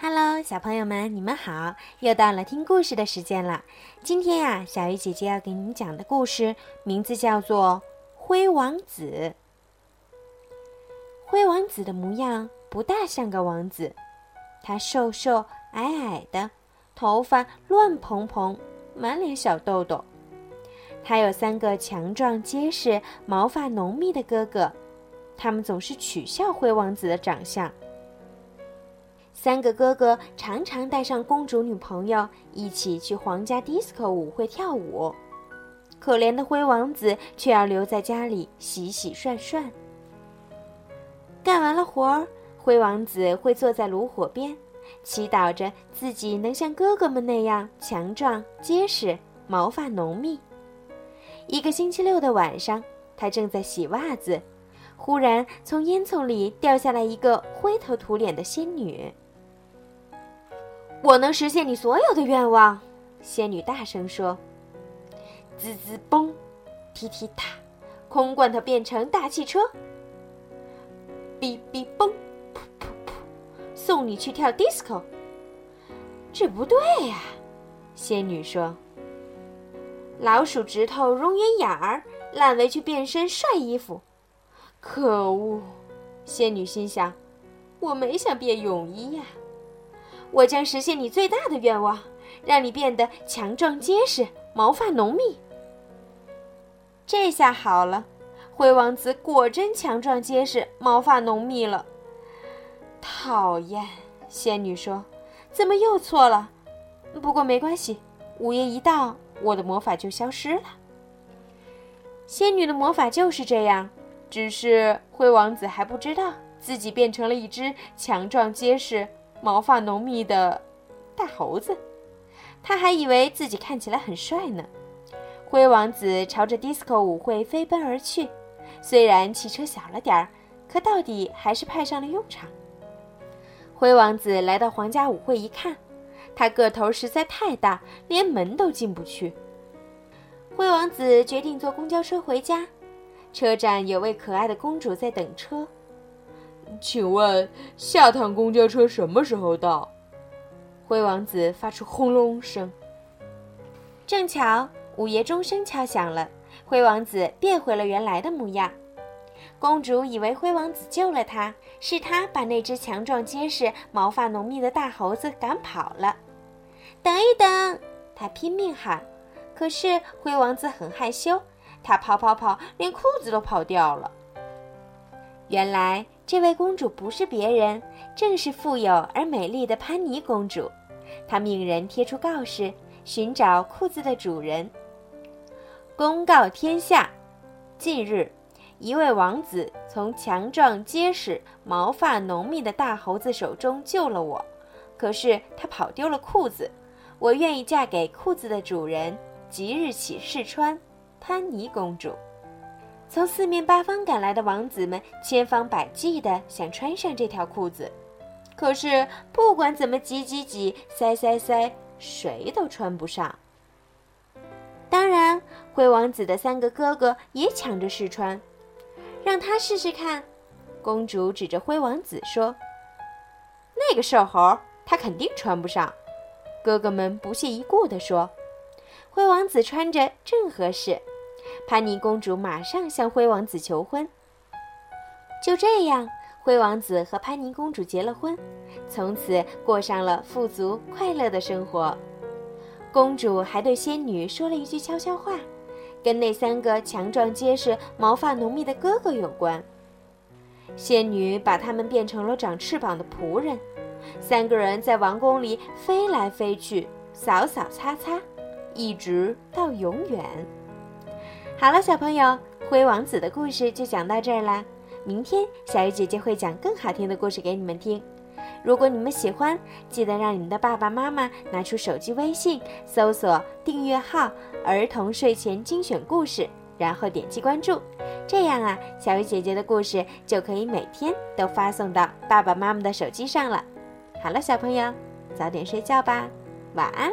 Hello，小朋友们，你们好！又到了听故事的时间了。今天呀，小鱼姐姐要给你们讲的故事名字叫做《灰王子》。灰王子的模样不大像个王子，他瘦瘦矮矮的，头发乱蓬蓬，满脸小痘痘。他有三个强壮结实、毛发浓密的哥哥，他们总是取笑灰王子的长相。三个哥哥常常带上公主女朋友一起去皇家迪斯科舞会跳舞，可怜的灰王子却要留在家里洗洗涮涮。干完了活儿，灰王子会坐在炉火边，祈祷着自己能像哥哥们那样强壮结实、毛发浓密。一个星期六的晚上，他正在洗袜子，忽然从烟囱里掉下来一个灰头土脸的仙女。我能实现你所有的愿望，仙女大声说：“滋滋嘣，踢踢踏，空罐头变成大汽车。哔哔嘣，噗噗噗，送你去跳 disco。”这不对呀，仙女说：“老鼠指头容圆眼儿，烂围裙变身帅衣服。”可恶，仙女心想：“我没想变泳衣呀。”我将实现你最大的愿望，让你变得强壮结实，毛发浓密。这下好了，灰王子果真强壮结实，毛发浓密了。讨厌，仙女说：“怎么又错了？不过没关系，午夜一到，我的魔法就消失了。”仙女的魔法就是这样，只是灰王子还不知道自己变成了一只强壮结实。毛发浓密的大猴子，他还以为自己看起来很帅呢。灰王子朝着迪斯科舞会飞奔而去，虽然汽车小了点儿，可到底还是派上了用场。灰王子来到皇家舞会一看，他个头实在太大，连门都进不去。灰王子决定坐公交车回家，车站有位可爱的公主在等车。请问下趟公交车什么时候到？灰王子发出轰隆声。正巧午夜钟声敲响了，灰王子变回了原来的模样。公主以为灰王子救了她，是他把那只强壮结实、毛发浓密的大猴子赶跑了。等一等！她拼命喊，可是灰王子很害羞，他跑跑跑，连裤子都跑掉了。原来。这位公主不是别人，正是富有而美丽的潘妮公主。她命人贴出告示，寻找裤子的主人。公告天下：近日，一位王子从强壮结实、毛发浓密的大猴子手中救了我，可是他跑丢了裤子。我愿意嫁给裤子的主人，即日起试穿，潘妮公主。从四面八方赶来的王子们千方百计地想穿上这条裤子，可是不管怎么挤挤挤、塞塞塞，谁都穿不上。当然，灰王子的三个哥哥也抢着试穿，让他试试看。公主指着灰王子说：“那个瘦猴，他肯定穿不上。”哥哥们不屑一顾地说：“灰王子穿着正合适。”潘妮公主马上向灰王子求婚。就这样，灰王子和潘妮公主结了婚，从此过上了富足快乐的生活。公主还对仙女说了一句悄悄话，跟那三个强壮结实、毛发浓密的哥哥有关。仙女把他们变成了长翅膀的仆人，三个人在王宫里飞来飞去，扫扫擦擦，一直到永远。好了，小朋友，灰王子的故事就讲到这儿啦。明天小鱼姐姐会讲更好听的故事给你们听。如果你们喜欢，记得让你们的爸爸妈妈拿出手机微信，搜索订阅号“儿童睡前精选故事”，然后点击关注。这样啊，小鱼姐姐的故事就可以每天都发送到爸爸妈妈的手机上了。好了，小朋友，早点睡觉吧，晚安。